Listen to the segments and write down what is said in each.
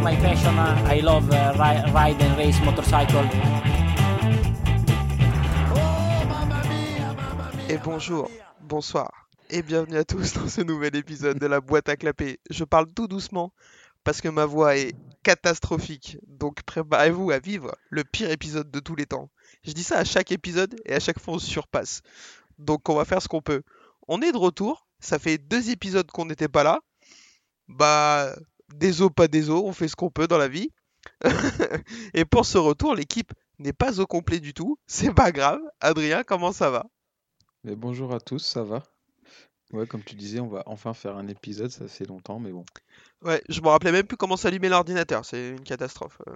my passion. I love uh, ri- ride and race motorcycle. Et bonjour, bonsoir, et bienvenue à tous dans ce nouvel épisode de la boîte à clapper. Je parle tout doucement parce que ma voix est catastrophique, donc préparez-vous à vivre le pire épisode de tous les temps. Je dis ça à chaque épisode et à chaque fois on se surpasse. Donc on va faire ce qu'on peut. On est de retour, ça fait deux épisodes qu'on n'était pas là. Bah, des os, pas des os, on fait ce qu'on peut dans la vie. et pour ce retour, l'équipe n'est pas au complet du tout, c'est pas grave. Adrien, comment ça va? Mais bonjour à tous, ça va? Ouais, comme tu disais, on va enfin faire un épisode, ça fait longtemps, mais bon. Ouais, je me rappelais même plus comment s'allumer l'ordinateur, c'est une catastrophe. euh,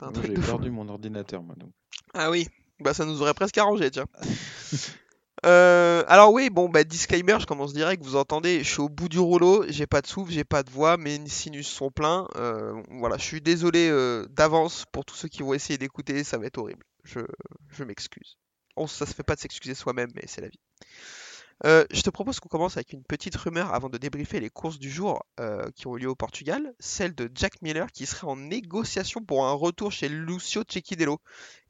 un j'ai fou. perdu mon ordinateur, moi, donc. Ah oui, bah ça nous aurait presque arrangé, tiens. Euh, alors oui, bon bah disclaimer, je commence direct, vous entendez, je suis au bout du rouleau, j'ai pas de souffle, j'ai pas de voix, mes sinus sont pleins. euh, voilà, je suis désolé euh, d'avance pour tous ceux qui vont essayer d'écouter, ça va être horrible. Je, je m'excuse. Bon, ça se fait pas de s'excuser soi-même, mais c'est la vie. Euh, je te propose qu'on commence avec une petite rumeur avant de débriefer les courses du jour qui ont eu lieu au Portugal, celle de Jack Miller qui serait en négociation pour un retour chez Lucio Cecchinello.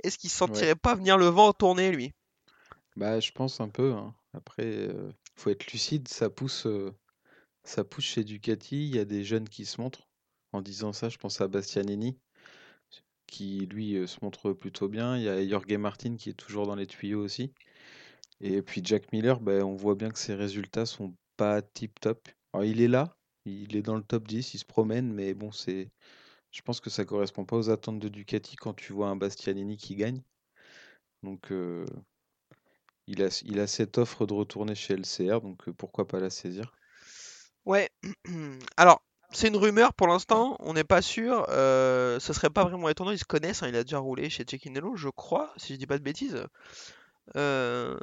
Est-ce qu'il sentirait pas venir le vent tourner lui? Bah, je pense un peu, hein. Après, euh, faut être lucide, ça pousse, ça pousse chez Ducati, il y a des jeunes qui se montrent. En disant ça, je pense à Bastianini, qui lui se montre plutôt bien. Il y a Jorge Martin qui est toujours dans les tuyaux aussi. Et puis Jack Miller, bah, on voit bien que ses résultats sont pas tip top. Alors, il est là, il est dans le top 10, il se promène, mais bon, c'est, je pense que ça correspond pas aux attentes de Ducati quand tu vois un Bastianini qui gagne. Donc, il a, cette offre de retourner chez LCR, donc euh, pourquoi pas la saisir? Ouais, alors c'est une rumeur pour l'instant, on n'est pas sûr. Euh, ce serait pas vraiment étonnant, ils se connaissent, hein, il a déjà roulé chez Cecchinello, je crois, si je dis pas de bêtises. Euh,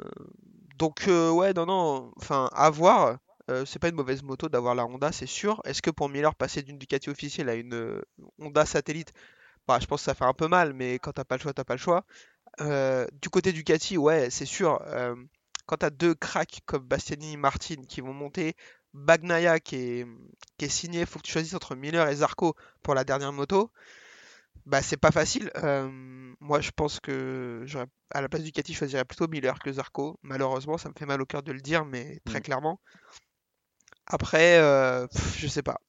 donc ouais, non, non, enfin à voir. C'est pas une mauvaise moto d'avoir la Honda, c'est sûr. Est-ce que pour Miller passer d'une Ducati officielle à une Honda satellite, bah je pense que ça fait un peu mal, mais quand t'as pas le choix, t'as pas le choix. Euh, du côté Ducati, ouais, c'est sûr. euh, quand t'as deux cracks comme Bastianini et Martin qui vont monter, Bagnaia qui est, qui est signé, faut que tu choisisses entre Miller et Zarco pour la dernière moto. Bah c'est pas facile. Euh, moi je pense que j'aurais à la place du Ducati je choisirais plutôt Miller que Zarco. Malheureusement ça me fait mal au cœur de le dire mais très Mm. clairement. Après euh, pff, je sais pas.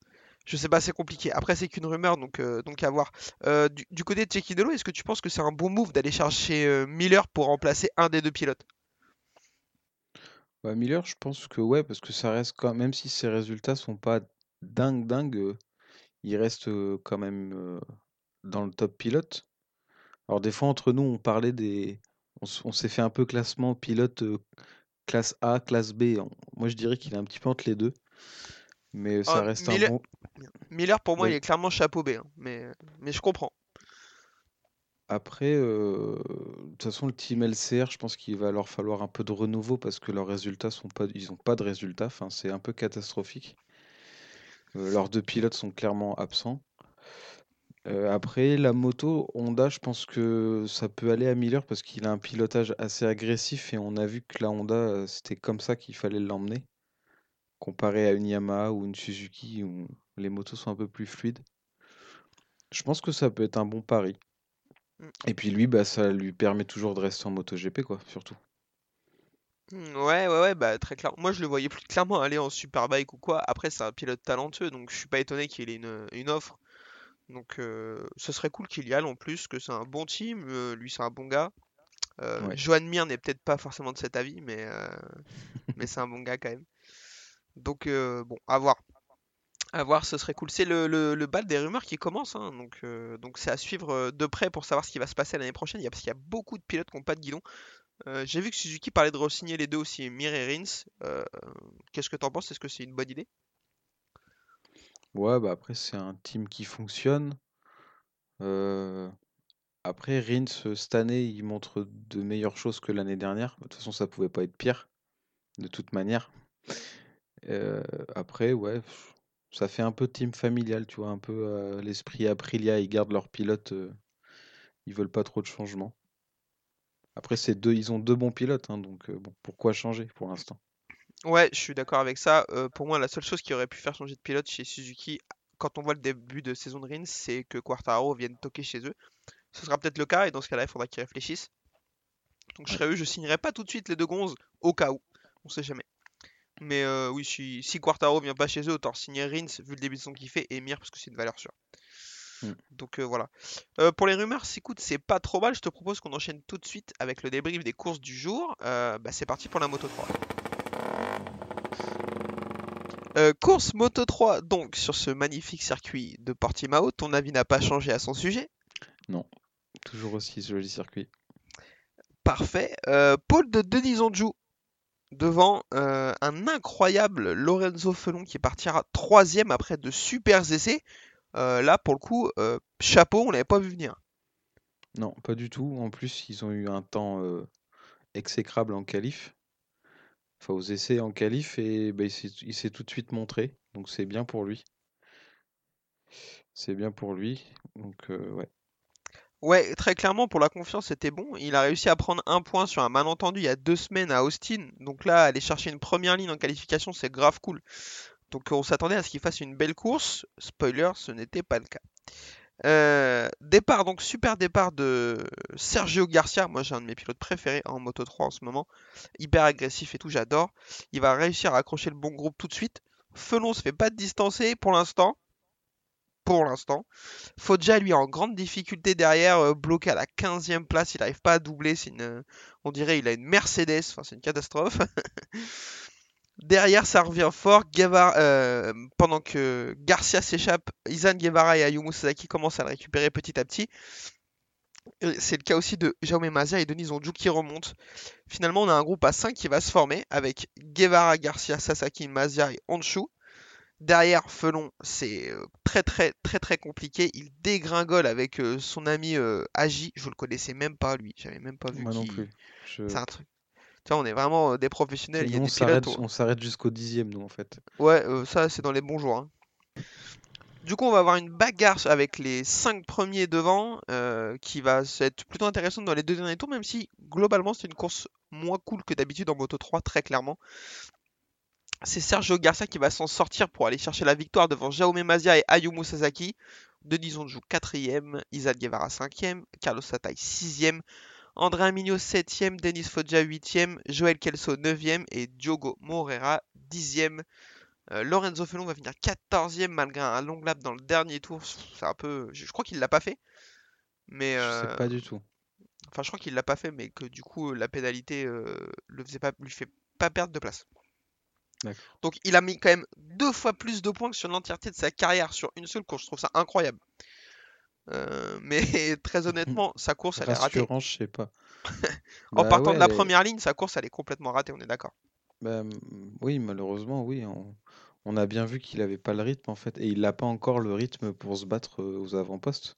Je sais pas c'est compliqué. Après c'est qu'une rumeur donc euh, à voir. Euh, du, côté de Cecchinello est-ce que tu penses que c'est un bon move d'aller chercher euh, Miller pour remplacer un des deux pilotes? Bah, Miller, je pense que ouais, parce que ça reste quand même si ses résultats sont pas dingue dingue, il reste quand même dans le top pilote. Alors des fois entre nous on parlait des, on, on s'est fait un peu classement pilote classe A, classe B. Moi je dirais qu'il est un petit peu entre les deux, mais ça Ah, reste un Miller, bon. Miller pour moi il est clairement chapeau B hein, mais mais je comprends. Après, euh, de toute façon, le team LCR, je pense qu'il va leur falloir un peu de renouveau parce que leurs résultats sont pas, ils ont pas de résultats. Enfin, c'est un peu catastrophique. Euh, leurs deux pilotes sont clairement absents. Euh, après, la moto Honda, je pense que ça peut aller à Miller parce qu'il a un pilotage assez agressif et on a vu que la Honda, c'était comme ça qu'il fallait l'emmener, comparé à une Yamaha ou une Suzuki où les motos sont un peu plus fluides. Je pense que ça peut être un bon pari. Mm. Et puis lui, bah, ça lui permet toujours de rester en MotoGP, quoi, surtout. Hmm, Ouais, ouais, ouais, bah très clair. Moi, je le voyais plus clairement aller en Superbike ou quoi. Après, c'est un pilote talentueux, donc je suis pas étonné qu'il ait une, une offre. Donc, euh, ce serait cool qu'il y aille en plus, que c'est un bon team. euh, lui, c'est un bon gars. Euh, Ouais. Mir n'est peut-être pas forcément de cet avis, mais, euh, mais c'est un bon gars quand même. Donc, euh, bon, à voir. À voir, ce serait cool. C'est le, bal des rumeurs qui commence, hein, donc euh, donc c'est à suivre euh, de près pour savoir ce qui va se passer l'année prochaine. Parce qu'il y a beaucoup de pilotes qui n'ont pas de guidon. J'ai vu que Suzuki parlait de re-signer les deux aussi, Mir et Rins. Qu'est-ce que t'en penses? Est-ce que c'est une bonne idée? Ouais, bah après, c'est un team qui fonctionne. Après, Rins, cette année, il montre de meilleures choses que l'année dernière. De toute façon, ça pouvait pas être pire, de toute manière. Euh, après, ouais, ça fait un peu team familial, tu vois, un peu euh, l'esprit Aprilia, ils gardent leur pilote, euh, ils veulent pas trop de changements. Après, c'est deux, ils ont deux bons pilotes, hein, donc bon, pourquoi changer pour l'instant? Ouais, je suis d'accord avec ça. Pour moi, la seule chose qui aurait pu faire changer de pilote chez Suzuki, quand on voit le début de saison de Rins, c'est que Quartaro vienne toquer chez eux. Ce sera peut-être le cas, et dans ce cas-là, il faudra qu'ils réfléchissent. Donc je serais eux, je signerai pas tout de suite les deux gonzes, au cas où. On sait jamais. Mais euh, oui, si, si Quartaro vient pas chez eux, autant signer Rins, vu le début de saison qu'il fait, et Mir, parce que c'est une valeur sûre. Mm. Donc euh, voilà. Euh, pour les rumeurs, écoute, c'est pas trop mal. Je te propose qu'on enchaîne tout de suite avec le débrief des courses du jour. Bah, c'est parti pour la Moto 3. Euh, course Moto 3, donc sur ce magnifique circuit de Portimao, ton avis n'a pas changé à son sujet? Toujours aussi joli circuit. Parfait. Euh, pôle de Denis Onju devant euh, un incroyable Lorenzo Felon qui partira troisième après de super essais. Euh, là, pour le coup, euh, chapeau, on l'avait pas vu venir. Non, pas du tout. En plus, ils ont eu un temps exécrable en qualif. Enfin, aux essais en qualif, et ben, il s'est tout de suite montré. Donc c'est bien pour lui. C'est bien pour lui. Donc ouais. Ouais, très clairement, pour la confiance, c'était bon. Il a réussi à prendre un point sur un malentendu il y a deux semaines à Austin. Donc là, aller chercher une première ligne en qualification, c'est grave cool. Donc on s'attendait à ce qu'il fasse une belle course. Spoiler, ce n'était pas le cas. Euh, départ, donc super départ de Sergio Garcia. Moi, j'ai un de mes pilotes préférés en Moto 3 en ce moment. Hyper agressif et tout, j'adore. Il va réussir à accrocher le bon groupe tout de suite. Felon se fait pas distancer pour l'instant. Pour l'instant. Foggia, lui, en grande difficulté derrière, euh, bloqué à la 15e place. Il n'arrive pas à doubler. On dirait il a une Mercedes. Enfin, c'est une catastrophe. Derrière, ça revient fort. Guevara- euh, pendant que Garcia s'échappe, Izan Guevara et Ayumu Sasaki commencent à le récupérer petit à petit. Et C'est le cas aussi de Jaume Mazia et Denis Onju qui remontent. Finalement, on a un groupe à 5 qui va se former avec Guevara, Garcia, Sasaki, Mazia et Honshu. Derrière, Felon, c'est euh, très très très très compliqué. Il dégringole avec euh, son ami euh, Agi. Je le connaissais même pas lui. J'avais même pas vu Moi non plus. Je... C'est un truc. Tu vois, on est vraiment des professionnels. Il y a Nous, on pilotes. s'arrête, on- on s'arrête jusqu'au dixième, nous, en fait. Ouais, euh, ça c'est dans les bons jours. hein. Du coup, on va avoir une bagarre avec les 5 premiers devant euh, qui va être plutôt intéressante dans les deux derniers tours, même si globalement c'est une course moins cool que d'habitude en Moto 3, très clairement. C'est Sergio Garcia qui va s'en sortir pour aller chercher la victoire devant Jaume Mazia et Ayumu Sasaki. Denis Onju 4ème, Isaac Guevara 5ème, Carlos Satai 6ème, André Amigno 7ème, Denis Foggia 8ème, Joël Kelso 9ème et Diogo Moreira 10ème. Euh, Lorenzo Felon va finir 14ème malgré un long lap dans le dernier tour. C'est un peu. Je, je crois qu'il l'a pas fait. Mais Je euh, sais pas du tout. enfin, je crois qu'il l'a pas fait, mais que du coup la pénalité euh, le faisait pas, lui fait pas perdre de place. Donc il a mis quand même deux fois plus de points que sur l'entièreté de sa carrière sur une seule course. Je trouve ça incroyable. Euh, mais très honnêtement, sa course elle est ratée. Je sais pas. En Bah partant ouais, de la est- première ligne, sa course elle est complètement ratée. On est d'accord. Bah, oui, malheureusement, oui. On, on a bien vu qu'il avait pas le rythme en fait, et il n'a pas encore le rythme pour se battre euh, aux avant-postes,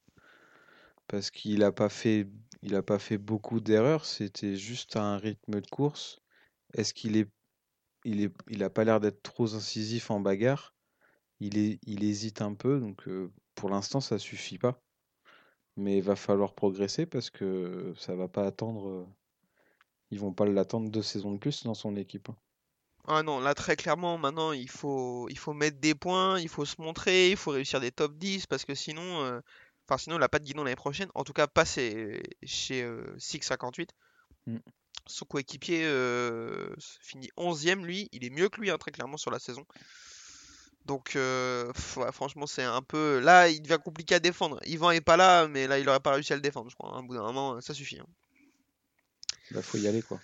parce qu'il a pas fait, il a pas fait beaucoup d'erreurs. C'était juste un rythme de course. Est-ce qu'il est, il est, il a pas l'air d'être trop incisif en bagarre. Il est, il hésite un peu, donc euh, pour l'instant ça suffit pas. Mais il va falloir progresser parce que ça va pas attendre. euh, Ils vont pas l'attendre deux saisons de plus dans son équipe. hein. Ah non, là très clairement, maintenant il faut, il faut mettre des points, il faut se montrer, il faut réussir des top 10 parce que sinon, euh, enfin sinon il n'a pas de guidon l'année prochaine. En tout cas, pas chez, chez euh, 658. Mm. Son coéquipier euh, finit 11ème, lui, il est mieux que lui hein, très clairement sur la saison. Donc euh, pff, ouais, franchement c'est un peu... Là il devient compliqué à défendre. Yvan est pas là, mais là il aurait pas réussi à le défendre, je crois. hein. Au bout d'un moment, ça suffit. hein. Bah, faut y aller quoi.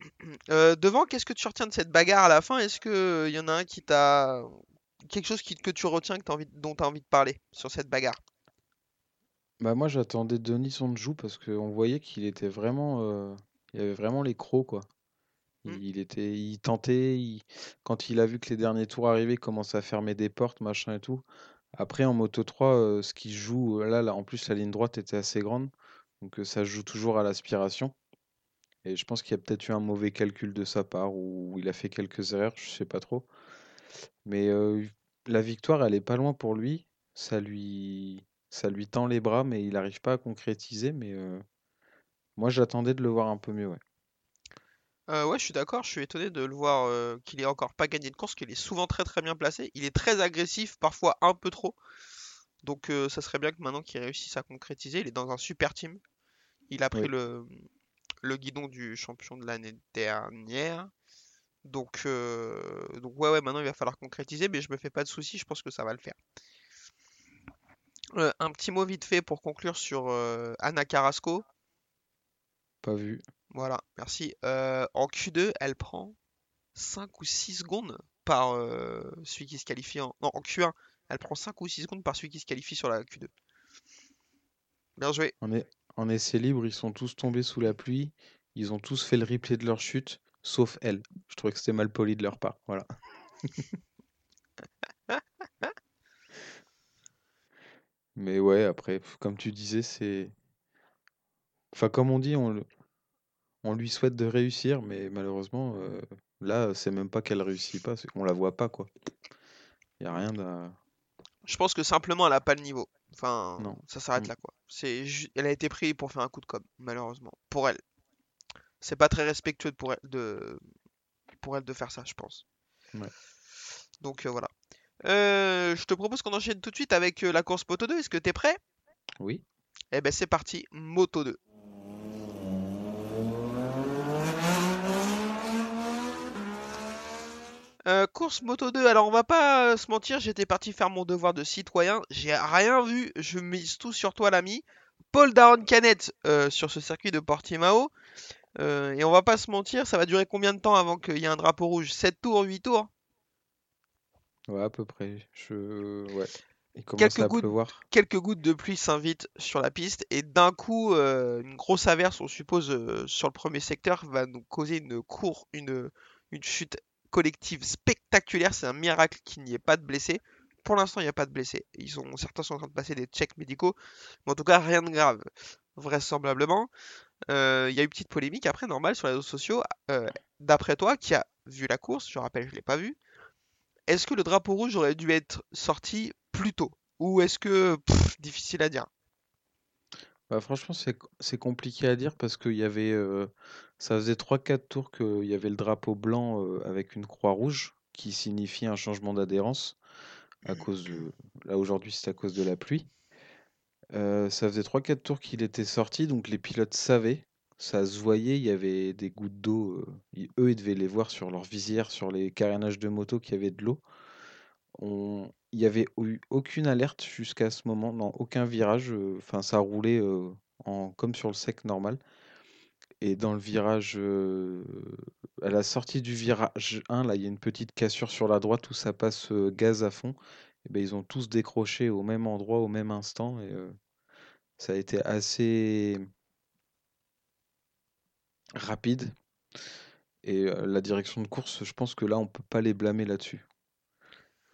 Euh, devant, qu'est-ce que tu retiens de cette bagarre à la fin? Est-ce que il y en a un qui t'a quelque chose qui, que tu retiens que t'as envie, dont tu as envie de parler sur cette bagarre? Bah moi j'attendais Denis Onjou parce qu'on voyait qu'il était vraiment, euh, il avait vraiment les crocs quoi. Mm. Il était, il tentait, il- quand il a vu que les derniers tours arrivaient, il commençait à fermer des portes, machin et tout. Après en Moto 3, euh, ce qui joue, euh, là, là, en plus la ligne droite était assez grande, donc euh, ça joue toujours à l'aspiration. Et je pense qu'il y a peut-être eu un mauvais calcul de sa part ou il a fait quelques erreurs, je sais pas trop. Mais euh, la victoire, elle est pas loin pour lui. Ça lui, ça lui tend les bras, mais il n'arrive pas à concrétiser. Mais moi, j'attendais de le voir un peu mieux. Ouais. Euh, ouais, je suis d'accord, je suis étonné de le voir euh, qu'il ait encore pas gagné de course, qu'il est souvent très très bien placé. Il est très agressif, parfois un peu trop. Donc euh, ça serait bien que maintenant qu'il réussisse à concrétiser, il est dans un super team. Il a pris Oui. le, le guidon du champion de l'année dernière. Donc, euh, donc ouais, ouais, maintenant il va falloir concrétiser, mais je me fais pas de soucis, je pense que ça va le faire. Un petit mot vite fait pour conclure sur Anna Carrasco. Pas vu. Voilà, merci. Euh, en Q2, elle prend 5 ou 6 secondes par euh, celui qui se qualifie en... Non, en Q1, elle prend 5 ou 6 secondes par celui qui se qualifie sur la Q2. Bien joué. En, est- en essai libre, ils sont tous tombés sous la pluie. Ils ont tous fait le replay de leur chute, sauf elle. Je trouvais que c'était mal poli de leur part. Voilà. Mais ouais, après, comme tu disais, c'est. Enfin, comme on dit, on, le- on lui souhaite de réussir, mais malheureusement, euh, là, c'est même pas qu'elle réussit pas, c'est qu'on la voit pas, quoi. Il a rien d'un. Je pense que simplement elle a pas le niveau. Enfin, Non. ça s'arrête Mm. là quoi. C'est ju- elle a été prise pour faire un coup de com, malheureusement. Pour elle. C'est pas très respectueux pour elle de pour elle de faire ça, je pense. Ouais. Donc euh, voilà. Euh, je te propose qu'on enchaîne tout de suite avec euh, la course Moto 2. Est-ce que t'es prêt? Oui. Eh ben c'est parti, Moto 2. Euh, course Moto 2, alors on va pas euh, se mentir, j'étais parti faire mon devoir de citoyen, j'ai rien vu, je mise tout sur toi l'ami. Paul Daron Canet euh, sur ce circuit de Portimao. Et on va pas se mentir, ça va durer combien de temps avant qu'il y ait un drapeau rouge? 7 tours, 8 tours? Ouais, à peu près. Je... Ouais. Il Quelques à gouttes. pleuvoir. Quelques gouttes de pluie s'invitent sur la piste et d'un coup, une grosse averse, on suppose, sur le premier secteur va nous causer une cour, une, une chute collective spectaculaire. C'est un miracle qu'il n'y ait pas de blessés. Pour l'instant, il n'y a pas de blessés. Ils sont, certains sont en train de passer des checks médicaux, mais en tout cas, rien de grave, vraisemblablement. Euh, Il y a eu une petite polémique après, normal, sur les réseaux sociaux. Euh, D'après toi, qui a vu la course, je rappelle, je l'ai pas vu. Est-ce que le drapeau rouge aurait dû être sorti plus tôt? Ou est-ce que, pff, difficile à dire? Bah, franchement, c'est c'est compliqué à dire parce qu'il y avait, euh, ça faisait 3-4 tours qu'il y avait le drapeau blanc euh, avec une croix rouge qui signifie un changement d'adhérence à cause de, là aujourd'hui c'est à cause de la pluie. Euh, ça faisait 3-4 tours qu'il était sorti, donc les pilotes savaient, ça se voyait, il y avait des gouttes d'eau, ils- eux ils devaient les voir sur leur visière, sur les carénages de moto qu'il y avait de l'eau. Il n'y avait eu aucune alerte jusqu'à ce moment, dans aucun virage. Enfin, ça roulait en... comme sur le sec normal. Et dans le virage, à la sortie du virage 1, là, il y a une petite cassure sur la droite où ça passe gaz à fond. Ben, ils ont tous décroché au même endroit, au même instant. Et ça a été assez rapide. Et la direction de course, je pense que là, on peut pas les blâmer là-dessus.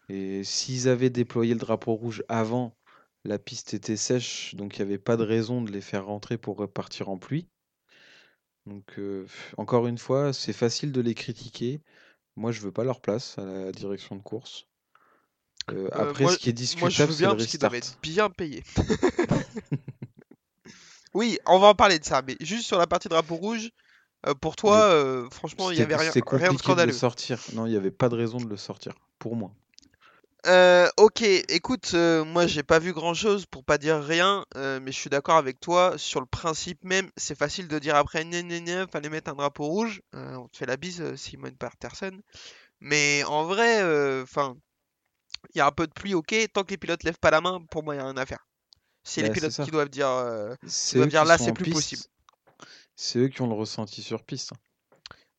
Et s'ils avaient déployé le drapeau rouge avant, la piste était sèche, donc il n'y avait pas de raison de les faire rentrer pour repartir en pluie. Donc euh, encore une fois, c'est facile de les critiquer. Moi, je veux pas leur place à la direction de course. Euh, Euh, après, moi, ce qui est moi, je discutable, veux bien parce qu'ils doivent être bien payés. Oui, on va en parler de ça, mais juste sur la partie drapeau rouge, euh, pour toi, euh, franchement, il y c'était avait rien, de compliqué de le scandaleux. sortir. Non, il n'y avait pas de raison de le sortir, pour moi. Euh, ok, écoute, euh, moi j'ai pas vu grand-chose pour pas dire rien, euh, mais je suis d'accord avec toi sur le principe même. C'est facile de dire après, gna, fallait mettre un drapeau rouge. Euh, on te fait la bise, euh, Simon Patterson. Mais en vrai, enfin, il y a un peu de pluie, ok. Tant que les pilotes lèvent pas la main, pour moi, il y a rien à faire. C'est les Bah, pilotes qui doivent dire, qui doivent dire là, c'est plus possible. C'est eux qui ont le ressenti sur piste.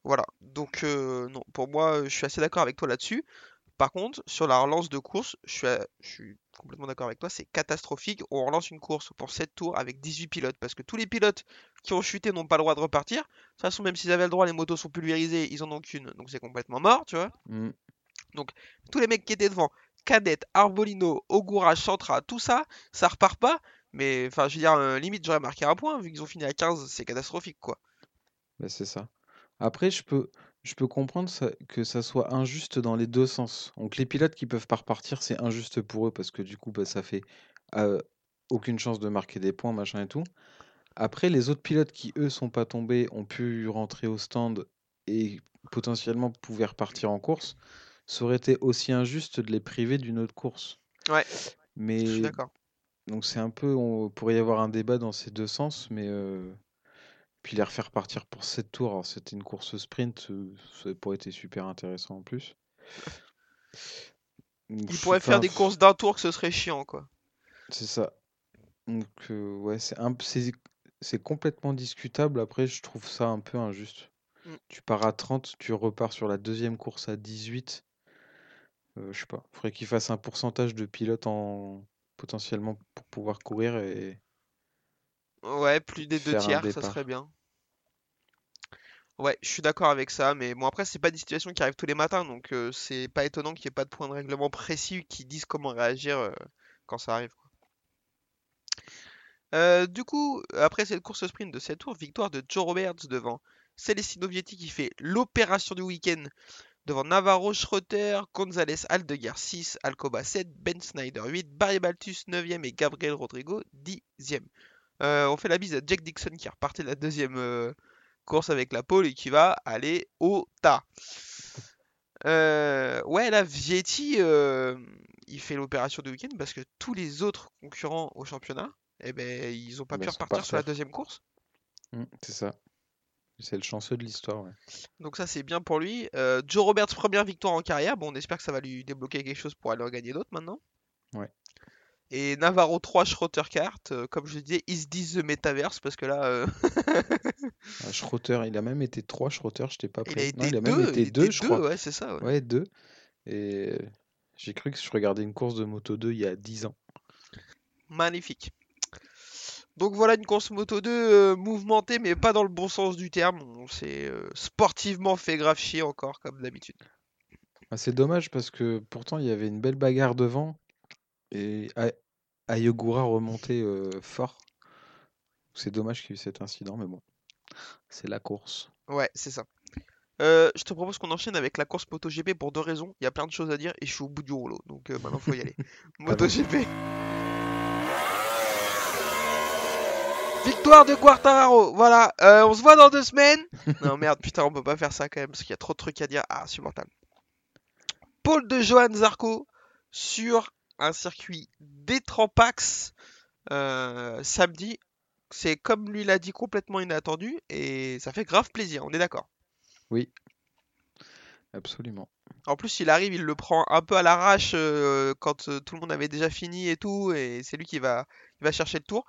Voilà. Donc, non, pour moi, je suis assez d'accord avec toi là-dessus. Par contre, sur la relance de course, je suis, à- je suis complètement d'accord avec toi, c'est catastrophique. On relance une course pour 7 tours avec 18 pilotes, parce que tous les pilotes qui ont chuté n'ont pas le droit de repartir. De toute façon, même s'ils avaient le droit, les motos sont pulvérisées, ils en ont qu'une, donc c'est complètement mort, tu vois. Mm. Tous les mecs qui étaient devant, Cadet, Arbolino, Ogura, Chantra, tout ça, ça repart pas. Mais, enfin, je veux dire, euh, limite, j'aurais marqué un point, vu qu'ils ont fini à 15, c'est catastrophique, quoi. C'est ça. Après, je peux, je peux comprendre ça- que ça soit injuste dans les deux sens. Donc, les pilotes qui peuvent pas repartir, c'est injuste pour eux parce que du coup, bah, ça fait euh, aucune chance de marquer des points, machin et tout. Après, les autres pilotes qui, eux, sont pas tombés, ont pu rentrer au stand et potentiellement pouvaient repartir en course, ça aurait été aussi injuste de les priver d'une autre course. Ouais, je suis Mais d'accord. donc c'est un peu, on pourrait y avoir un débat dans ces deux sens, mais euh, puis les refaire partir pour 7 tours, alors c'était une course sprint, euh, ça pourrait été super intéressant en plus. Donc, Ils pourraient faire des courses d'un tour que ce serait chiant, quoi. C'est ça. Donc euh, ouais, c'est un, c'est c'est complètement discutable. Après, je trouve ça un peu injuste. Mm. Tu pars à 30, tu repars sur la deuxième course à 18. Euh, je sais pas. Faudrait qu'ils fassent un pourcentage de pilotes en potentiellement pour pouvoir courir et Ouais, plus des deux tiers, ça serait bien. Ouais, je suis d'accord avec ça, mais bon, après, c'est pas des situations qui arrivent tous les matins, donc euh, c'est pas étonnant qu'il n'y ait pas de point de règlement précis qui disent comment réagir euh, quand ça arrive. quoi. Euh, du coup, après cette course sprint de 7 tours, victoire de Joe Roberts devant Celestino Vietti qui fait l'opération du week-end devant Navarro, Schroeter, González, Aldeguer 6, Alcoba 7, Ben Snyder 8, Barry Baltus 9ème et Gabriel Rodrigo 10ème. Euh, on fait la bise à Jack Dixon qui est reparti de la deuxième course avec la pole et qui va aller au tas. Euh, ouais, là, Vietti, euh, il fait l'opération du week-end parce que tous les autres concurrents au championnat, eh ben, ils ont pas Bah, pu repartir par sur la deuxième course. Mm, c'est ça. C'est le chanceux de l'histoire. Ouais. Donc ça, c'est bien pour lui. Euh, Joe Roberts, première victoire en carrière. Bon, on espère que ça va lui débloquer quelque chose pour aller en gagner d'autres maintenant. Ouais. Et Navarro 3, Schroeter 4. euh, comme je disais, is this the metaverse? Parce que là, euh, Ah, il a même été 3 Schroeter, j'étais pas il a prêt. Non, été il a 2. même été il 2, était je deux, crois. ouais, c'est ça. ouais. Ouais, 2. Et euh, j'ai cru que je regardais une course de Moto 2 il y a 10 ans. Magnifique. Donc voilà une course Moto 2 euh, mouvementée, mais pas dans le bon sens du terme. On s'est sportivement fait grave chier encore, comme d'habitude. Ah, c'est dommage parce que pourtant il y avait une belle bagarre devant et Ayogura remontait euh, fort. C'est dommage qu'il y ait eu cet incident, mais bon, c'est la course. Ouais, c'est ça. Euh, je te propose qu'on enchaîne avec la course MotoGP pour deux raisons. Il y a plein de choses à dire et je suis au bout du rouleau. Donc euh, maintenant, faut y aller. MotoGP. Victoire de Quartararo. Voilà. Euh, on se voit dans deux semaines. Non, merde, putain, on peut pas faire ça quand même parce qu'il y a trop de trucs à dire. Ah, insupportable. Paul de Johan Zarco sur un circuit d'Etrampax euh, samedi. C'est comme lui l'a dit, complètement inattendu et ça fait grave plaisir. On est d'accord. Oui, absolument. En plus, il arrive, il le prend un peu à l'arrache euh, quand euh, tout le monde avait déjà fini et tout, et c'est lui qui va, chercher le tour.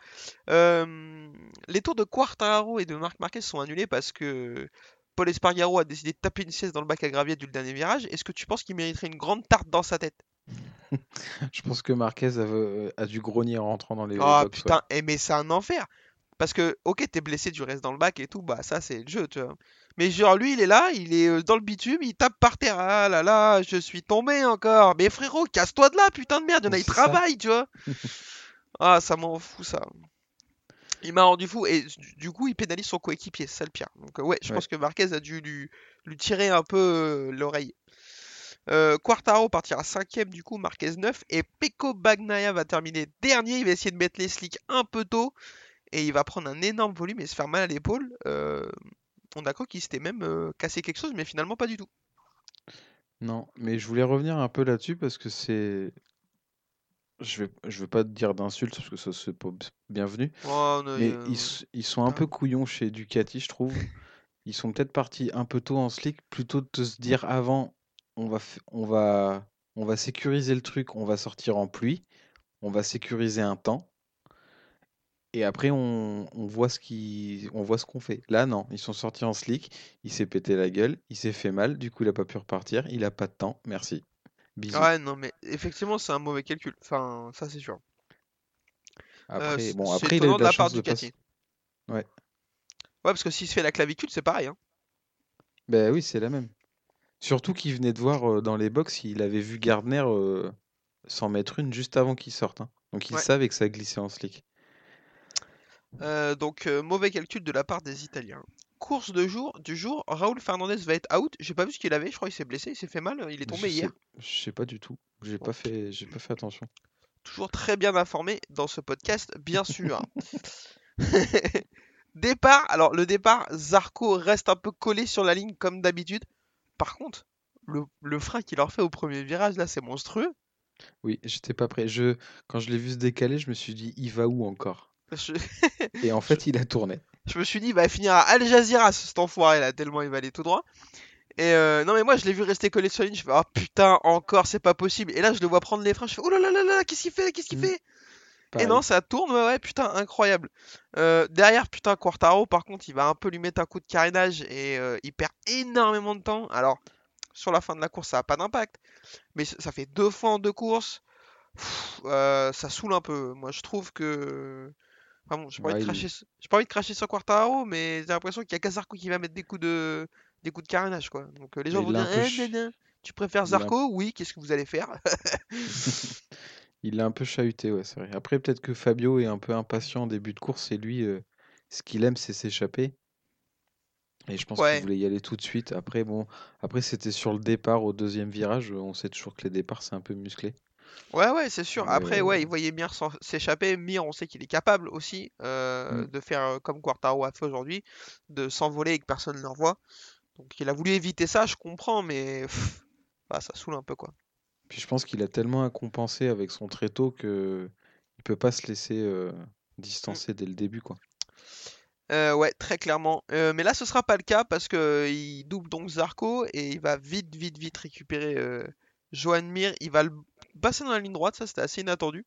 Euh, les tours de Quartararo et de Marc Marquez sont annulés parce que Paul Espargaro a décidé de taper une sieste dans le bac à gravier du dernier virage. Est-ce que tu penses qu'il mériterait une grande tarte dans sa tête? Je pense que Marquez a, euh, a dû grogner en rentrant dans les Ah box. ouais. putain, eh, mais c'est un enfer. Parce que, ok, t'es blessé, tu restes dans le bac et tout, bah ça c'est le jeu, tu vois. Mais genre, lui, il est là, il est euh, dans le bitume, il tape par terre. Ah là là, je suis tombé encore. Mais frérot, casse-toi de là, putain de merde, il y en a, ça. travaillent, tu vois. Ah, ça m'en fout, ça. Il m'a rendu fou et du- coup, il pénalise son coéquipier, c'est ça le pire. Donc, euh, ouais, je Ouais. pense que Marquez a dû lui, lui tirer un peu l'oreille. Euh, Quartaro partira 5ème du coup, Marquez 9 et Pecco Bagnaia va terminer dernier. Il va essayer de mettre les slicks un peu tôt et il va prendre un énorme volume et se faire mal à l'épaule. Euh, on a cru qu'il s'était même euh, cassé quelque chose, mais finalement pas du tout. Non, mais je voulais revenir un peu là-dessus parce que c'est. Je vais, je veux pas te dire d'insultes parce que ça c'est pas bienvenu. Oh, non, Mais ils, ils sont un ah. peu couillons chez Ducati, je trouve. Ils sont peut-être partis un peu tôt en slick, plutôt de se dire avant, on va, on va, on va sécuriser le truc, on va sortir en pluie, on va sécuriser un temps, et après on, on voit ce qui, on voit ce qu'on fait. Là, non, ils sont sortis en slick, il s'est pété la gueule, il s'est fait mal, du coup il a pas pu repartir, il a pas de temps, merci. Bisous. Ouais, non, mais effectivement, c'est un mauvais calcul. Enfin, ça c'est sûr. Euh, Après, c- bon, après il a eu de la la part chance de passer. Ouais. Ouais, parce que s'il se fait la clavicule, c'est pareil. Hein. Ben oui, c'est la même. Surtout qu'il venait de voir euh, dans les box, il avait vu Gardner euh, s'en mettre une juste avant qu'il sorte. hein. Donc il Ouais. savait que ça glissait en slick. Euh, donc, euh, mauvais calcul de la part des Italiens. Course de jour, du jour, Raoul Fernandez va être out. J'ai pas vu ce qu'il avait, je crois qu'il s'est blessé, il s'est fait mal, il est tombé Je hier. je sais pas du tout. J'ai pas fait, j'ai pas fait attention. Toujours très bien informé dans ce podcast, bien sûr. Départ, alors le départ, Zarco reste un peu collé sur la ligne comme d'habitude. Par contre, le, le frein qu'il leur fait au premier virage, là, c'est monstrueux. Oui, j'étais pas prêt. Je, quand je l'ai vu se décaler, je me suis dit, il va où encore? Je, Et en fait, il a tourné. je me suis dit, il va finir à Al Jazeera, cet enfoiré là, tellement il va aller tout droit. Et euh, non, mais moi, je l'ai vu rester collé sur la ligne. Je fais, oh putain, encore, c'est pas possible. Et là, je le vois prendre les freins. Je fais, oh là là là là, qu'est-ce qu'il fait? Qu'est-ce qu'il Mm. fait? Et non, ça tourne, ouais, ouais, putain, incroyable. Euh, derrière, putain, Quartaro, par contre, il va un peu lui mettre un coup de carénage et euh, il perd énormément de temps. Alors, sur la fin de la course, ça a pas d'impact, mais ça fait deux fois en deux courses. Pff, euh, ça saoule un peu. Moi, je trouve que. Enfin bon, j'ai pas envie Ouais, de il- cracher, s- j'ai pas envie de cracher sur Quartaro, mais j'ai l'impression qu'il y a qu'à Zarco qui va mettre des coups de, des coups de carénage, quoi. Donc les gens Mais vont dire, eh, ch- nan, nan, tu préfères Zarco? Oui, qu'est-ce que vous allez faire? Il l'a un peu chahuté, ouais, c'est vrai. Après, peut-être que Fabio est un peu impatient en début de course et lui, euh, ce qu'il aime, c'est s'échapper. Et je pense qu'il voulait y aller tout de suite. Après, bon, après c'était sur le départ au deuxième virage. On sait toujours que les départs, c'est un peu musclé. Ouais, ouais, c'est sûr. Après, ouais, euh, il voyait Mir s'échapper. Mir, on sait qu'il est capable aussi euh, mm, de faire euh, comme Quartaro a fait aujourd'hui, de s'envoler et que personne ne le revoit. Donc il a voulu éviter ça, je comprends, mais pff, bah, ça saoule un peu, quoi. Puis je pense qu'il a tellement à compenser avec son tréteau que il peut pas se laisser euh, Mm. distancer dès le début, quoi. Euh, ouais, très clairement. Euh, mais là, ce sera pas le cas parce que il double donc Zarco et il va vite, vite, vite récupérer Johan Mir. Il va le passer dans la ligne droite, ça c'était assez inattendu.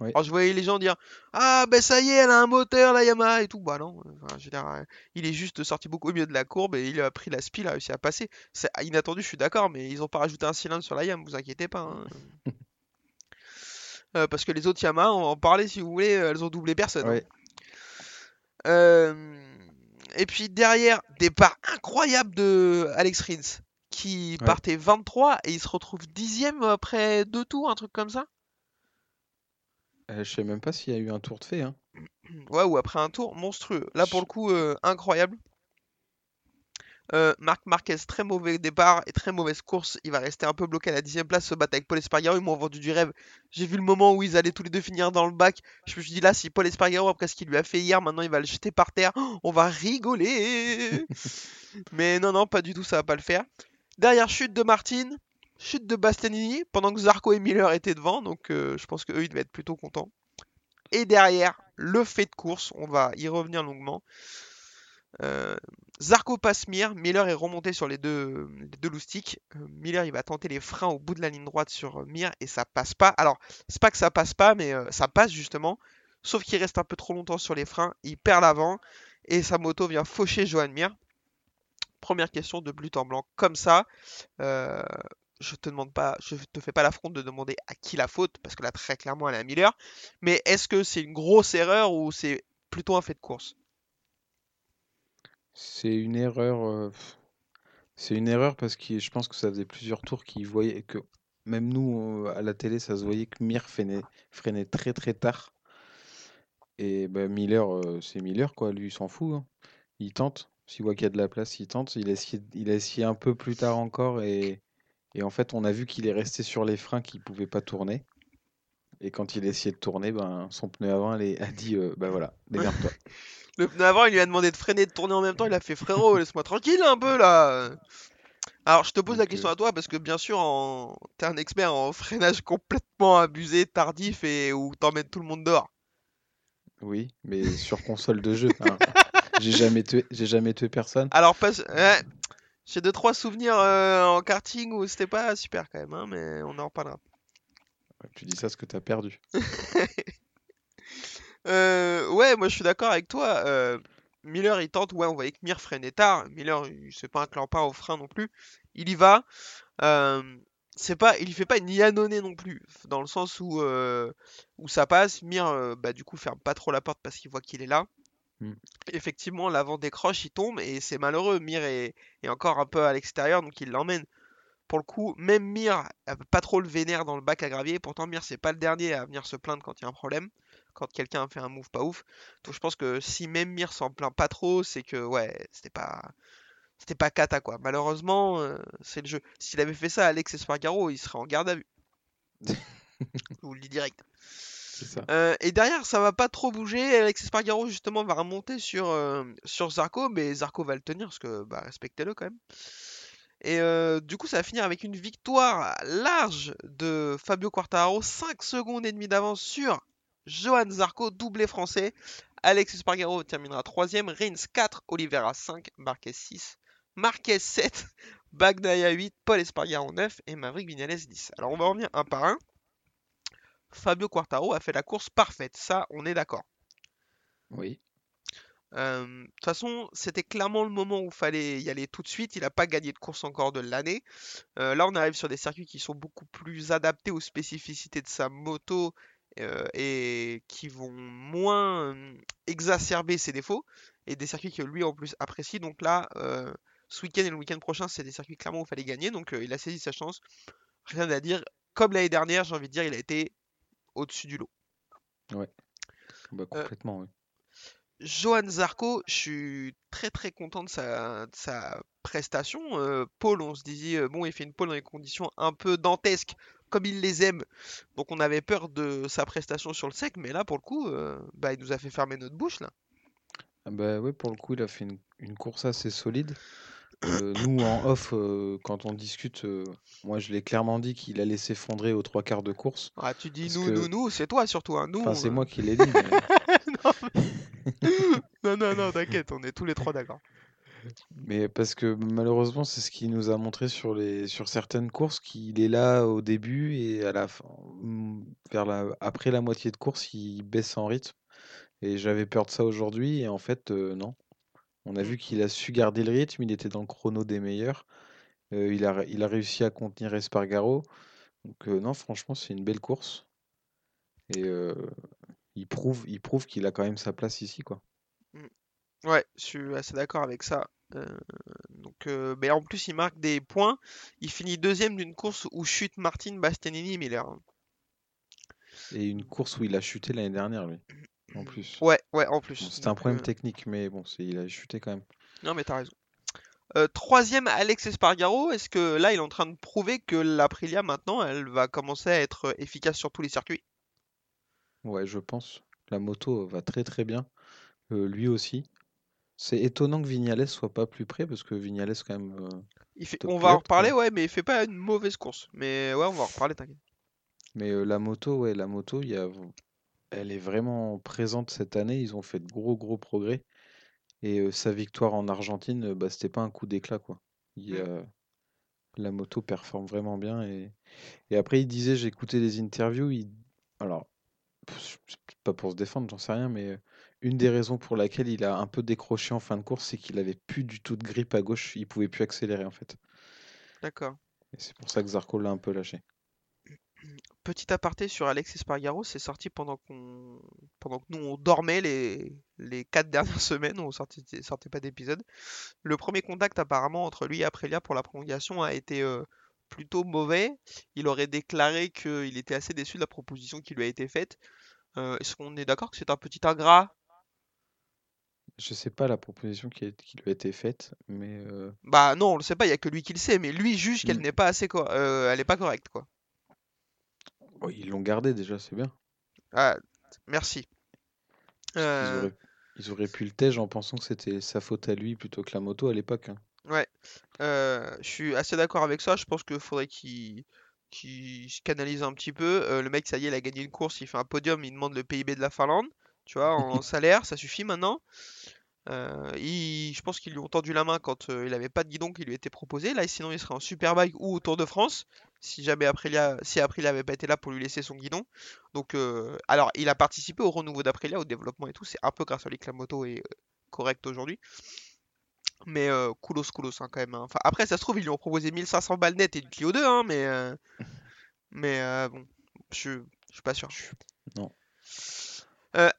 Alors je voyais les gens dire Ah ben ça y est, elle a un moteur la Yamaha et tout. Bah non, enfin, je veux dire, euh, il est juste sorti beaucoup au milieu de la courbe et il a pris la spi, il a réussi à passer. C'est inattendu, je suis d'accord, mais ils ont pas rajouté un cylindre sur la Yam, vous inquiétez pas. hein. Euh, parce que les autres Yamaha, on en parler si vous voulez, elles ont doublé personne. hein. Euh, Et puis derrière, départ incroyable de Alex Rins qui Ouais. partait 23 et il se retrouve dixième après deux tours, un truc comme ça. Euh, je sais même pas s'il y a eu un tour de fait, hein. Ouais, ou après un tour monstrueux. Là pour le coup, euh, incroyable. Euh, Marc Marquez, très mauvais départ et très mauvaise course. Il va rester un peu bloqué à la dixième place, se battre avec Paul Espargaro. Ils m'ont vendu du rêve. J'ai vu le moment où ils allaient tous les deux finir dans le bac. Je me suis dit là, si Paul Espargaro, après ce qu'il lui a fait hier, maintenant il va le jeter par terre, oh, on va rigoler. Mais non, non, pas du tout, ça va pas le faire. Derrière, chute de Martin, chute de Bastianini, pendant que Zarco et Miller étaient devant. Donc euh, je pense qu'eux, ils devaient être plutôt contents. Et derrière, le fait de course, on va y revenir longuement. Euh, Zarco passe Mir, Miller est remonté sur les deux, les loustiques. Euh, Miller il va tenter les freins au bout de la ligne droite sur Mir et ça passe pas. Alors, c'est pas que ça passe pas, mais ça passe justement. Sauf qu'il reste un peu trop longtemps sur les freins, il perd l'avant et sa moto vient faucher Johan Mir. Première question de but en blanc comme ça. Je te demande pas, je te fais pas l'affront de demander à qui la faute, parce que là très clairement elle est à Miller. Mais est-ce que c'est une grosse erreur ou c'est plutôt un fait de course? C'est une erreur. euh, C'est une erreur parce que je pense que ça faisait plusieurs tours qu'ils voyaient que même nous euh, à la télé, ça se voyait que Mir freinait, freinait très très tard. Et bah, Miller, euh, c'est Miller quoi, lui il s'en fout. hein. Il tente. S'il voit qu'il y a de la place, il tente. Il a essayé, il a essayé un peu plus tard encore et, et en fait on a vu qu'il est resté sur les freins qu'il pouvait pas tourner. Et quand il a essayé de tourner, ben, son pneu avant elle a dit euh, bah voilà, démerde-toi. Le pneu avant, il lui a demandé de freiner et de tourner en même temps. Il a fait frérot, laisse-moi tranquille un peu là. Alors, je te pose la question euh, à toi parce que bien sûr, en... t'es un expert en freinage complètement abusé, tardif et où t'emmènes tout le monde dehors. oui, mais sur console de jeu. hein. J'ai jamais tué, j'ai jamais tué personne. Alors, pas... ouais, j'ai deux trois souvenirs euh, en karting où c'était pas super quand même, hein, mais on en reparlera. Tu dis ça parce que t'as perdu. Euh, ouais, moi je suis d'accord avec toi. euh, Miller il tente, ouais, on voyait que Mir freinait tard. Miller, il- c'est pas un clampin au frein non plus. Il y va. c'est pas, il fait pas une Yannone non plus, dans le sens où, euh, où ça passe. Mir, bah, du coup, ferme pas trop la porte parce qu'il voit qu'il est là. Mm. Effectivement, l'avant décroche, il tombe et c'est malheureux. Mir est, est encore un peu à l'extérieur, donc il l'emmène. Pour le coup, même Mir pas trop le vénère dans le bac à gravier. Pourtant, Mir, c'est pas le dernier à venir se plaindre quand il y a un problème. Quand quelqu'un a fait un move pas ouf. Donc je pense que si même Mir s'en plaint pas trop, c'est que ouais, c'était pas c'était pas cata quoi. Malheureusement, euh, c'est le jeu. S'il avait fait ça à Alex Espargaro, il serait en garde à vue. Je vous le dis direct. Euh, et derrière, ça va pas trop bouger. Alexis Spargaro, justement, va remonter sur, euh, Zarco, mais Zarco va le tenir parce que, bah, respectez-le quand même. Et euh, du coup, ça va finir avec une victoire large de Fabio Quartararo, 5 secondes et demie d'avance sur Johan Zarco, doublé français. Alexis Spargaro terminera 3ème, Rins 4, Oliveira 5, Marquez 6, Marquez 7, Bagnaia 8, Paul Espargaro 9 et Maverick Vignales 10. Alors on va revenir un par un. Fabio Quartaro a fait la course parfaite, ça on est d'accord. Oui. Euh, De toute façon, c'était clairement le moment où il fallait y aller tout de suite. Il n'a pas gagné de course encore de l'année. Euh, là, on arrive sur des circuits qui sont beaucoup plus adaptés aux spécificités de sa moto euh, et qui vont moins exacerber ses défauts. Et des circuits que lui en plus apprécie. Donc là, ce week-end et le week-end prochain, c'est des circuits clairement où il fallait gagner. Donc il a saisi sa chance. Rien à dire. Comme l'année dernière, j'ai envie de dire, il a été au-dessus du lot. Bah, complètement, oui. Johan Zarco, je suis très très content de sa, de sa prestation. Euh, Paul, on se disait, euh, bon, il fait une pole dans des conditions un peu dantesques, comme il les aime. Donc on avait peur de sa prestation sur le sec, mais là, pour le coup, euh, bah, il nous a fait fermer notre bouche, là. Ah Bah ouais, pour le coup, il a fait une, une course assez solide. Euh, nous, en off, euh, quand on discute, euh, moi je l'ai clairement dit qu'il allait s'effondrer aux trois quarts de course. Ah, tu dis nous, que- nous, nous, c'est toi surtout, hein. Nous, Enfin, c'est moi qui l'ai dit, mais, Non, non, non, t'inquiète, on est tous les trois d'accord. mais parce que malheureusement, c'est ce qu'il nous a montré sur les, sur certaines courses, qu'il est là au début et à la fin, mm, vers la, après la moitié de course, il baisse en rythme. Et j'avais peur de ça aujourd'hui, et en fait, euh, non. On a vu qu'il a su garder le rythme, il était dans le chrono des meilleurs. Euh, il a, ré- il a réussi à contenir Espargaro. Donc euh, non, franchement, c'est une belle course. Et euh, il prouve, il prouve qu'il a quand même sa place ici, quoi. Ouais, je suis assez d'accord avec ça. Donc, mais en plus, il marque des points. Il finit deuxième d'une course où chute Martin Bastianini Miller. Et une course où il a chuté l'année dernière, lui, en plus. Ouais, ouais, en plus. Bon, c'était un problème euh, technique, mais bon, c'est, il a chuté quand même. Non, mais t'as raison. Euh, troisième, Alex Espargaro. Est-ce que là, il est en train de prouver que l'Aprilia, maintenant, elle va commencer à être euh, efficace sur tous les circuits? Ouais, je pense. La moto va très très bien. Euh, lui aussi. C'est étonnant que Vignales soit pas plus près, parce que Vignales, quand même. euh, Il fait... Top On va en reparler, quoi. ouais, mais il fait pas une mauvaise course. Mais ouais, on va en reparler, t'inquiète. Mais euh, la moto, ouais, la moto, il y a... elle est vraiment présente cette année. Ils ont fait de gros, gros progrès. Et euh, sa victoire en Argentine, euh, bah, c'était pas un coup d'éclat, quoi. Il La moto performe vraiment bien. Et, et après, il disait, j'ai écouté des interviews. Il... Alors, pas pour se défendre, j'en sais rien, mais une des raisons pour laquelle il a un peu décroché en fin de course, c'est qu'il avait plus du tout de grip à gauche. Il pouvait plus accélérer, en fait. D'accord. Et c'est pour ça que Zarco l'a un peu lâché. Petit aparté sur Alex Espargaro, c'est sorti pendant qu'on pendant que nous on dormait les les quatre dernières semaines, on sortait, sortait pas d'épisode. Le premier contact apparemment entre lui et Aprilia pour la prolongation a été euh, plutôt mauvais. Il aurait déclaré qu'il était assez déçu de la proposition qui lui a été faite. Euh, Est-ce qu'on est d'accord que c'est un petit ingrat? Je sais pas la proposition qui, lui a été faite, mais euh, Bah non, on le sait pas, il y a que lui qui le sait, mais lui juge qu'elle Mm. n'est pas assez elle est pas correcte quoi. Oh, ils l'ont gardé déjà, c'est bien. Ah, merci. Euh, auraient, ils auraient pu le tège en pensant que c'était sa faute à lui plutôt que la moto à l'époque. hein. Ouais, euh, je suis assez d'accord avec ça. Je pense qu'il faudrait qu'il se canalise un petit peu. Euh, le mec, ça y est, il a gagné une course, il fait un podium, il demande le PIB de la Finlande, tu vois, en salaire, ça suffit maintenant. Euh, il- je pense qu'ils lui ont tendu la main quand euh, il avait pas de guidon qui lui était proposé. Là, sinon, il serait en Superbike ou au Tour de France, si jamais Aprilia, si Aprilia avait pas été là pour lui laisser son guidon. Donc, euh, alors, il a participé au renouveau d'Aprilia, au développement et tout. C'est un peu grâce à lui que la moto est euh, correcte aujourd'hui. Mais euh, coolos, coolos hein, quand même. hein. Enfin, après, ça se trouve, ils lui ont proposé 1500 balles net et du Clio 2, hein, mais, euh, mais euh, bon, je je suis pas sûr. Non.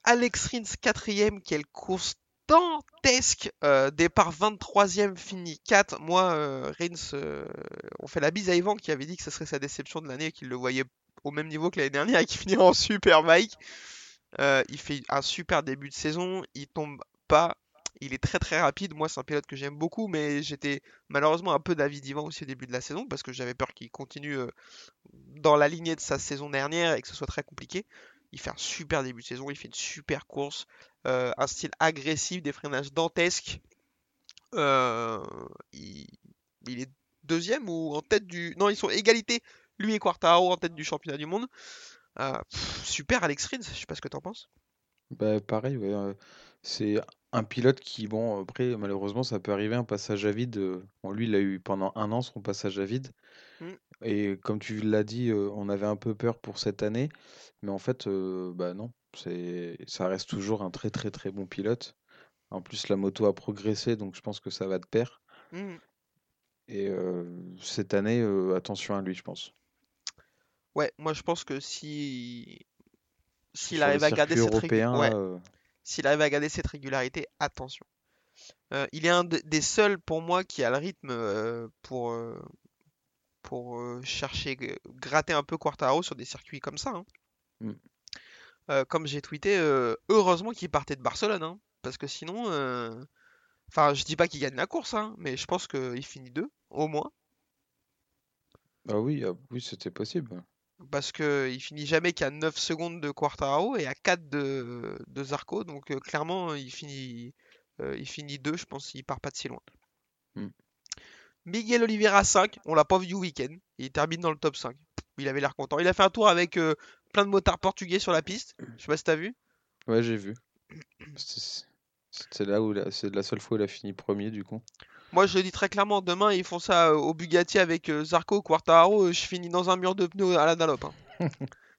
Alex Rins, quatrième, quelle course dantesque. Euh, départ 23ème, fini 4. Moi, euh, Rins, euh, on fait la bise à Yvan qui avait dit que ce serait sa déception de l'année et qu'il le voyait au même niveau que l'année dernière et qu'il finirait en Superbike. Euh, il fait un super début de saison, il tombe pas, il est très très rapide. Moi, c'est un pilote que j'aime beaucoup, mais j'étais malheureusement un peu d'avis d'Ivan aussi au début de la saison parce que j'avais peur qu'il continue euh, dans la lignée de sa saison dernière et que ce soit très compliqué. Il fait un super début de saison, il fait une super course, un style agressif, des freinages dantesques. Euh, il, il est deuxième ou en tête du... Non, ils sont égalité, lui et Quartaro en tête du championnat du monde. Euh, pff, super Alex Rins, je sais pas ce que t'en penses. Bah, pareil, ouais, euh, c'est un pilote qui, bon, après, malheureusement, ça peut arriver un passage à vide. euh, Bon, lui, il a eu pendant un an son passage à vide. Mm. Et comme tu l'as dit, euh, on avait un peu peur pour cette année. Mais en fait, euh, bah non, ça reste toujours un très très très bon pilote. En plus, la moto a progressé, donc je pense que ça va de pair. Hmm. Et euh, cette année, euh, attention à lui, je pense. Ouais, moi je pense que si s'il arrive à garder cette ouais, euh, s'il arrive à garder cette régularité, attention. Il est un de- des seuls pour moi qui a le rythme pour pour chercher gratter un peu Quartaro sur des circuits comme ça. hein. Mm. Euh, comme j'ai tweeté, euh, heureusement qu'il partait de Barcelone, hein, parce que sinon, euh, enfin, je dis pas qu'il gagne la course, hein, mais je pense qu'il finit deux au moins. ah oui, ah oui, c'était possible. Parce que il finit jamais qu'à 9 secondes de Quartararo et à 4 de, de Zarco. Donc clairement, il finit, il finit 2, je pense, il part pas de si loin. Hmm. Miguel Oliveira 5, on l'a pas vu au week-end. Il termine dans le top 5. Il avait l'air content. Il a fait un tour avec euh, plein de motards portugais sur la piste. Je sais pas si t'as vu. Ouais, j'ai vu. C'est là où la- c'est la seule fois où il a fini premier, du coup. Moi, je le dis très clairement, demain, ils font ça euh, au Bugatti avec euh, Zarco, Quartararo. euh, je finis dans un mur de pneus à la Dunlop. hein.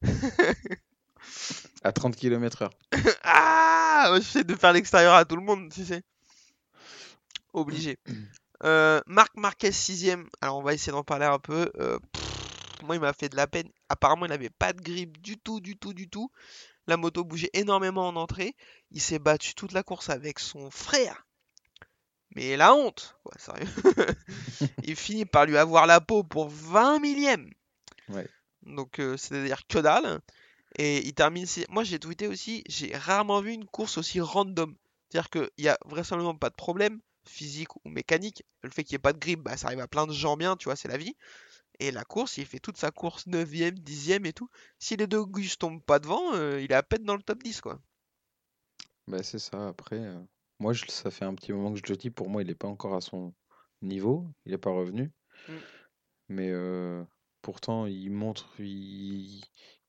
À 30 km/h. Ah! J'essaie de faire l'extérieur à tout le monde, tu sais. Obligé. Euh, Marc Marquez 6ème. Alors on va essayer d'en parler un peu. Euh, pff, moi il m'a fait de la peine. Apparemment il n'avait pas de grippe du tout, du tout, du tout. La moto bougeait énormément en entrée. Il s'est battu toute la course avec son frère. Mais la honte, quoi, sérieux. il finit par lui avoir la peau pour 20 millièmes. Ouais. Donc euh, c'est-à-dire que dalle. Et il termine. Moi j'ai tweeté aussi, j'ai rarement vu une course aussi random. C'est-à-dire qu'il n'y a vraisemblablement pas de problème physique ou mécanique. Le fait qu'il n'y ait pas de grippe, bah, ça arrive à plein de gens bien, tu vois, c'est la vie. Et la course, il fait toute sa course 9ème, 10ème et tout. Si les deux Gus tombent pas devant, euh, il est à peine dans le top 10, quoi. Bah, c'est ça. Après, euh, moi, je- ça fait un petit moment que je le dis. Pour moi, il n'est pas encore à son niveau. Il n'est pas revenu. Mm. Mais euh, pourtant, il montre, il,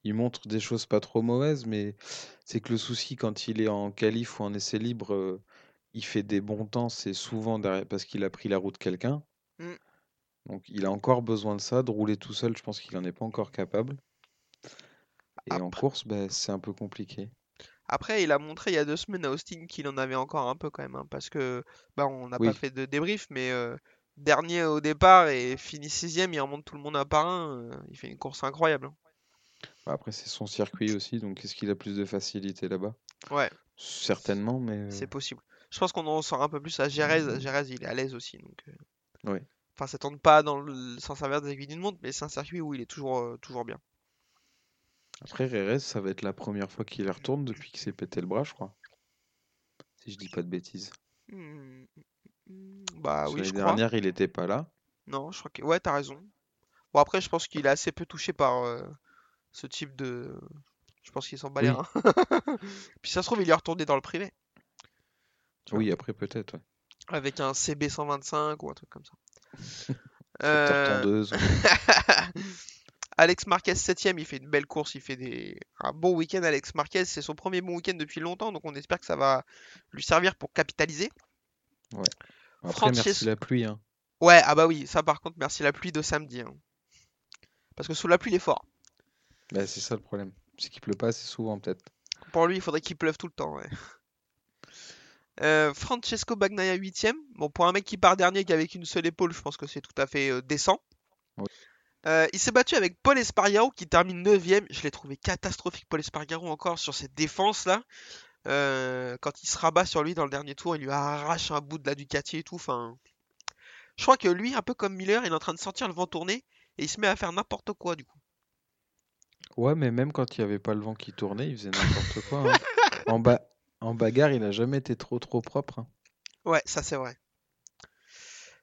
il montre des choses pas trop mauvaises. Mais c'est que le souci, quand il est en qualif ou en essai libre, il fait des bons temps. C'est souvent derrière- parce qu'il a pris la route quelqu'un. Mm. Donc, il a encore besoin de ça. De rouler tout seul, je pense qu'il n'en est pas encore capable. Et en course, bah, c'est un peu compliqué. après, il a montré il y a deux semaines à Austin qu'il en avait encore un peu quand même, hein, parce que bah, on n'a pas fait de débrief, mais euh, dernier au départ et fini sixième, il remonte tout le monde à par un. euh, il fait une course incroyable. hein. Bah, Après, c'est son circuit aussi, donc est-ce qu'il a plus de facilité là-bas? Ouais, Certainement, mais c'est euh, possible. Je pense qu'on en sort un peu plus à Jerez. Jerez, il est à l'aise aussi, donc. ouais. Enfin, ça tourne pas dans le sens inverse des aiguilles d'une montre, mais c'est un circuit où il est toujours, euh, toujours bien. Après, Rérez, ça va être la première fois qu'il retourne depuis qu'il s'est pété le bras, je crois. Si je dis pas de bêtises. Hmm, Bah Parce oui, je crois. dernière, il était pas là. Non, je crois que. Ouais, t'as raison. Bon, après, je pense qu'il est assez peu touché par euh, ce type de. Je pense qu'il s'en bat les Oui, reins. Puis ça se trouve, il est retourné dans le privé, tu oui, après peut-être. ouais. Avec un CB 125 ou un truc comme ça. Euh. Alex Marquez 7ème, il fait une belle course, il fait des... un bon week-end. Alex Marquez, c'est son premier bon week-end depuis longtemps, donc on espère que ça va lui servir pour capitaliser. Ouais. Après, merci la pluie. Hein. Ouais, ah bah oui, ça par contre, merci la pluie de samedi. hein. Parce que sous la pluie, il est fort. Bah, c'est ça le problème. C'est qu'il pleut pas assez souvent, peut-être. Pour lui, il faudrait qu'il pleuve tout le temps. ouais. Euh, Francesco Bagnaia 8ème. Bon, pour un mec qui part dernier qu'avec une seule épaule, je pense que c'est tout à fait euh, décent. Oui. Euh, il s'est battu avec Paul Espargaro qui termine 9ème. Je l'ai trouvé catastrophique, Paul Espargaro, encore sur cette défense là. Quand il se rabat sur lui dans le dernier tour, il lui arrache un bout de la Ducati et tout. Enfin, je crois que lui, un peu comme Miller, il est en train de sentir le vent tourner et il se met à faire n'importe quoi du coup. Ouais, mais même quand il y avait pas le vent qui tournait, il faisait n'importe quoi. hein. En ba- en bagarre, il a jamais été trop trop propre. hein. Ouais, ça c'est vrai.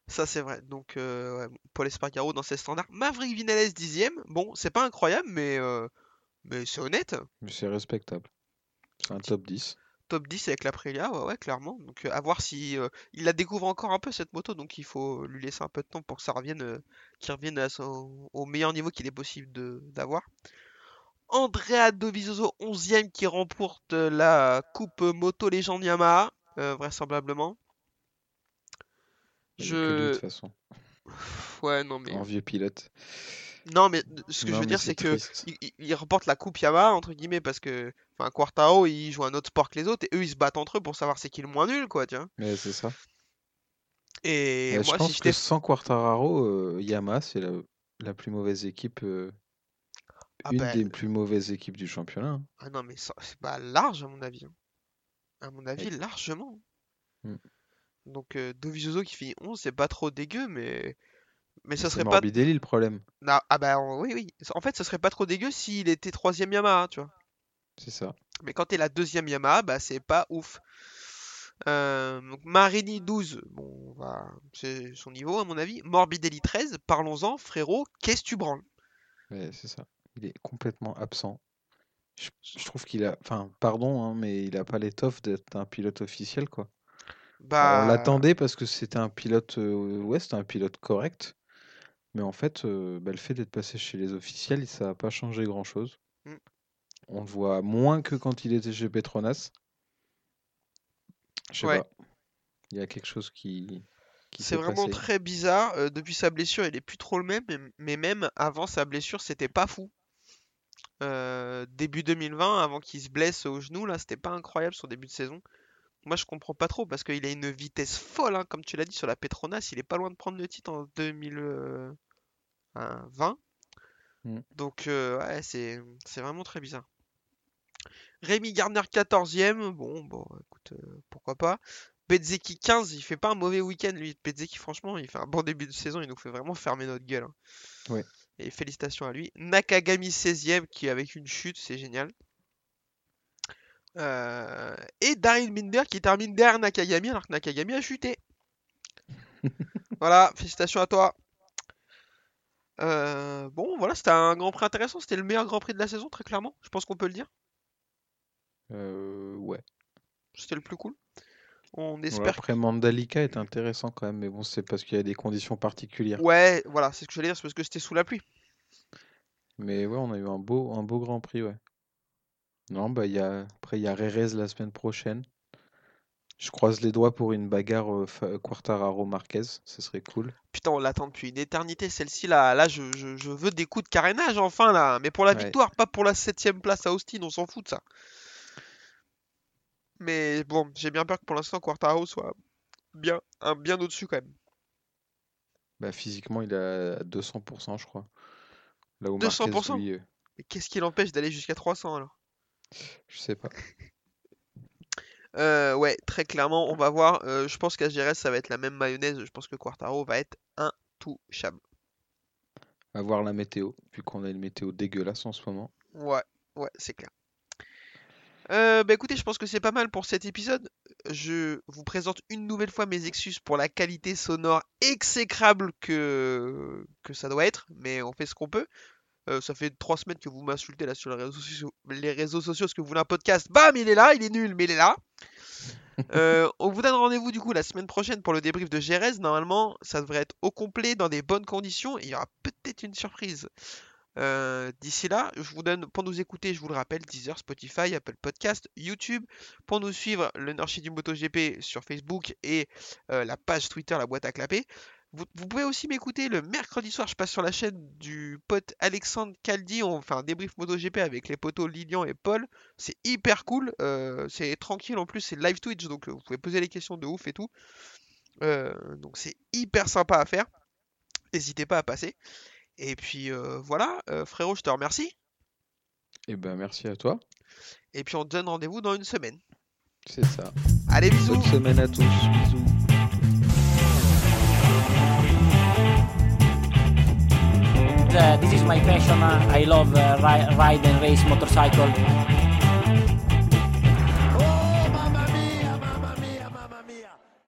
Ça c'est vrai. Donc, euh, ouais, Paul Espargaro dans ses standards. Maverick Vinales 10ème. Bon, c'est pas incroyable, mais euh, Mais c'est honnête. Mais c'est respectable. C'est un top 10. Top 10 avec l'Aprilia, ouais, ouais, clairement. Donc euh, à voir si euh, il la découvre encore un peu cette moto, donc il faut lui laisser un peu de temps pour que ça revienne, qu'il revienne à son- au meilleur niveau qu'il est possible d'avoir. Andrea Dovizioso 11ème qui remporte la coupe moto légende Yamaha, euh, vraisemblablement. Que lui, de Je toute façon. ouais non mais En vieux pilote. non mais ce que je veux dire c'est que il, remporte la coupe Yamaha entre guillemets parce que enfin Quartaro il joue un autre sport que les autres et eux ils se battent entre eux pour savoir c'est qui le moins nul quoi tiens. Mais c'est ça. Et Euh, je moi si pense que sans Quartararo, euh, Yamaha, c'est la, la plus mauvaise équipe, euh, ah une bah, des plus mauvaises équipes du championnat. hein. ah non mais c'est pas large à mon avis. hein. À mon avis Ouais. largement. Mm. Donc euh, Dovizioso qui finit 11 c'est pas trop dégueu mais mais ça C'est serait pas Morbidelli le problème. Non, ah bah oui oui en fait ça serait pas trop dégueu s'il était troisième Yamaha tu vois. C'est ça. Mais quand t'es la deuxième Yamaha, bah c'est pas ouf. Euh, donc Marini 12, bon, c'est son niveau à mon avis. Morbidelli 13, parlons-en, frérot, qu'est-ce que tu branles? Ouais, c'est ça. Il est complètement absent. Je, je trouve qu'il a, enfin, pardon, hein, mais il a pas l'étoffe d'être un pilote officiel, quoi. On Bah, l'attendait parce que c'était un pilote, euh, ouais, c'était un pilote correct. Mais en fait, euh, bah, le fait d'être passé chez les officiels, ça n'a pas changé grand-chose. Mm. On le voit moins que quand il était chez Petronas. Je sais Ouais. pas. Il y a quelque chose qui, qui c'est vraiment passé. très bizarre. euh, depuis sa blessure, il est plus trop le même, mais, mais même avant sa blessure, c'était pas fou. Euh, début 2020, avant qu'il se blesse au genou, là, c'était pas incroyable son début de saison. Moi, je comprends pas trop parce qu'il a une vitesse folle, hein, comme tu l'as dit sur la Petronas. Il est pas loin de prendre le titre en 2020. Mm. Donc, euh, ouais, c'est c'est vraiment très bizarre. Rémi Gardner 14ème, bon, bon, écoute, euh, pourquoi pas. Bezzeki 15, il fait pas un mauvais week-end lui. Bezzeki, franchement, il fait un bon début de saison, il nous fait vraiment fermer notre gueule. hein. Ouais. Et félicitations à lui. Nakagami 16ème, qui avec une chute, c'est génial. Euh, et Daryl Binder qui termine derrière Nakagami alors que Nakagami a chuté. Voilà, félicitations à toi. Euh, bon, voilà, c'était un Grand Prix intéressant. C'était le meilleur Grand Prix de la saison, très clairement. Je pense qu'on peut le dire. Euh, ouais. C'était le plus cool. On Ouais, espère. après, Mandalika est intéressant quand même, mais bon, c'est parce qu'il y a des conditions particulières. Ouais, voilà, c'est ce que j'allais dire, c'est parce que c'était sous la pluie. Mais ouais, on a eu un beau, un beau Grand Prix, ouais. Non, bah, il y a... après, il y a Rérez la semaine prochaine. Je croise les doigts pour une bagarre euh, Quartararo-Marquez, ce serait cool. Putain, on l'attend depuis une éternité, celle-ci là. Là, je, je- je veux des coups de carénage enfin là. Mais pour la Ouais. victoire, pas pour la septième place à Austin, on s'en fout de ça. Mais bon, j'ai bien peur que pour l'instant Quartaro soit bien, un bien au-dessus quand même. Bah, physiquement, il est à 200%, je crois. Là où 200%? Marquez, lui, euh, Mais qu'est-ce qui l'empêche d'aller jusqu'à 300 alors? je sais pas. Euh, ouais, très clairement, on va voir. Euh, je pense qu'à GRS, ça va être la même mayonnaise. Je pense que Quartaro va être intouchable. À voir la météo, vu qu'on a une météo dégueulasse en ce moment. Ouais, ouais, c'est clair. Euh, bah écoutez, je pense que c'est pas mal pour cet épisode. Je vous présente une nouvelle fois mes excuses pour la qualité sonore exécrable que, que ça doit être, mais on fait ce qu'on peut. Euh, ça fait trois semaines que vous m'insultez là sur les réseaux sociaux, les réseaux sociaux, parce que vous voulez un podcast. Bam, il est là, il est nul, mais il est là. Euh, on vous donne rendez-vous du coup la semaine prochaine pour le débrief de Gérès. Normalement, ça devrait être au complet, dans des bonnes conditions, et il y aura peut-être une surprise. Euh, D'ici là, je vous donne pour nous écouter, je vous le rappelle, Deezer, Spotify, Apple Podcast, YouTube. Pour nous suivre, le Nurchi du MotoGP sur Facebook et euh, la page Twitter, la boîte à clapper. Vous, pouvez aussi m'écouter le mercredi soir, je passe sur la chaîne du pote Alexandre Caldi, on fait un débrief MotoGP avec les potos Lilian et Paul. C'est hyper cool, euh, c'est tranquille en plus, c'est live Twitch, donc vous pouvez poser les questions de ouf et tout. Donc c'est hyper sympa à faire. N'hésitez pas à passer. Et puis euh, voilà, euh, frérot, je te remercie. Et ben merci à toi. Et puis on te donne rendez-vous dans une semaine. C'est ça. Allez, bisous Bonne semaine à tous. Bisous. Uh, this is my passion. Uh, I love uh, ri- ride and race motorcycle.